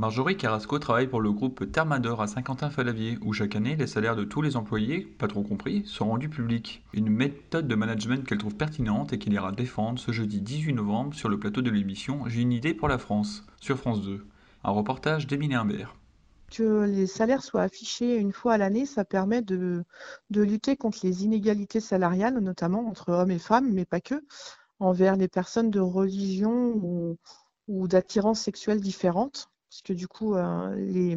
Marjorie Carrasco travaille pour le groupe Thermador à Saint-Quentin-Falavier, où chaque année, les salaires de tous les employés, pas trop compris, sont rendus publics. Une méthode de management qu'elle trouve pertinente et qu'il ira défendre ce jeudi 18 novembre sur le plateau de l'émission J'ai une idée pour la France, sur France 2. Un reportage d'Émile Imbert. Que les salaires soient affichés une fois à l'année, ça permet de, lutter contre les inégalités salariales, notamment entre hommes et femmes, mais pas que, envers les personnes de religion ou, ou d'attirance sexuelle différentes parce que du coup, euh, les,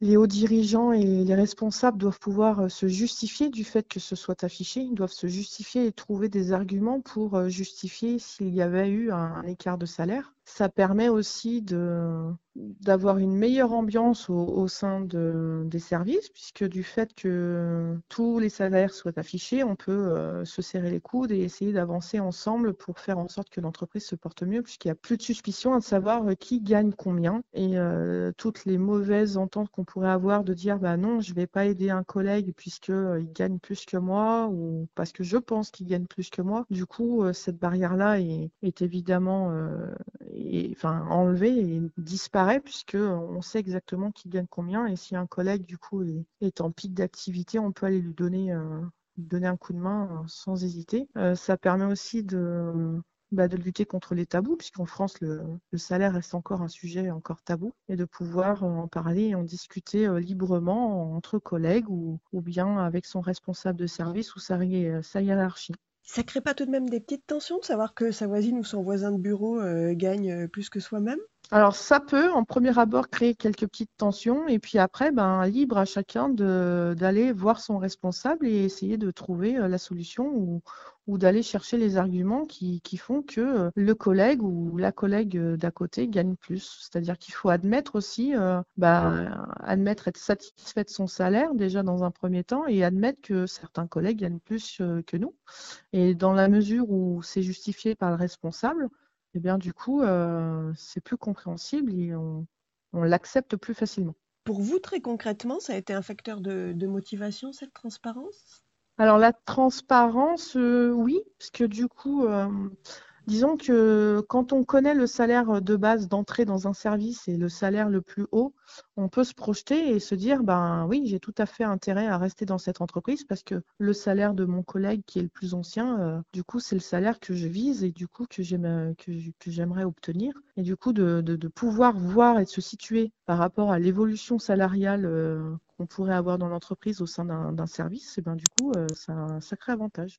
les hauts dirigeants et les responsables doivent pouvoir euh, se justifier du fait que ce soit affiché. Ils doivent se justifier et trouver des arguments pour euh, justifier s'il y avait eu un écart de salaire. Ça permet aussi de, d'avoir une meilleure ambiance au, sein de, des services, puisque du fait que tous les salaires soient affichés, on peut euh, se serrer les coudes et essayer d'avancer ensemble pour faire en sorte que l'entreprise se porte mieux, puisqu'il n'y a plus de suspicion à savoir euh, qui gagne combien. Et euh, toutes les mauvaises ententes qu'on pourrait avoir de dire bah non, je ne vais pas aider un collègue puisqu'il gagne plus que moi ou parce que je pense qu'il gagne plus que moi. Du coup, cette barrière-là est évidemment et, enlevé et disparaît puisque on sait exactement qui gagne combien et si un collègue du coup est, en pic d'activité, on peut aller lui donner, euh, donner un coup de main euh, sans hésiter. Euh, ça permet aussi de, bah, de lutter contre les tabous, puisqu'en France, le, salaire reste encore un sujet encore tabou, et de pouvoir en parler et en discuter librement entre collègues ou, bien avec son responsable de service ou sa hiérarchie. Ça crée pas tout de même des petites tensions de savoir que sa voisine ou son voisin de bureau euh, gagne euh, plus que soi-même? Alors ça peut en premier abord créer quelques petites tensions et puis après ben libre à chacun de d'aller voir son responsable et essayer de trouver euh, la solution ou, ou d'aller chercher les arguments qui, qui font que euh, le collègue ou la collègue euh, d'à côté gagne plus. C'est-à-dire qu'il faut admettre aussi, euh, bah, admettre être satisfait de son salaire déjà dans un premier temps et admettre que certains collègues gagnent plus que nous. Et dans la mesure où c'est justifié par le responsable, eh bien du coup, euh, c'est plus compréhensible et on, on l'accepte plus facilement. Pour vous, très concrètement, ça a été un facteur de, de motivation, cette transparence? Alors la transparence, euh, oui, parce que du coup, euh, disons que quand on connaît le salaire de base d'entrée dans un service et le salaire le plus haut, on peut se projeter et se dire, ben oui, j'ai tout à fait intérêt à rester dans cette entreprise parce que le salaire de mon collègue qui est le plus ancien, euh, du coup, c'est le salaire que je vise et du coup que j'aimerais obtenir. Et du coup, de, pouvoir voir et de se situer par rapport à l'évolution salariale euh, qu'on pourrait avoir dans l'entreprise au sein d'un service, et ben du coup, euh, c'est un sacré avantage.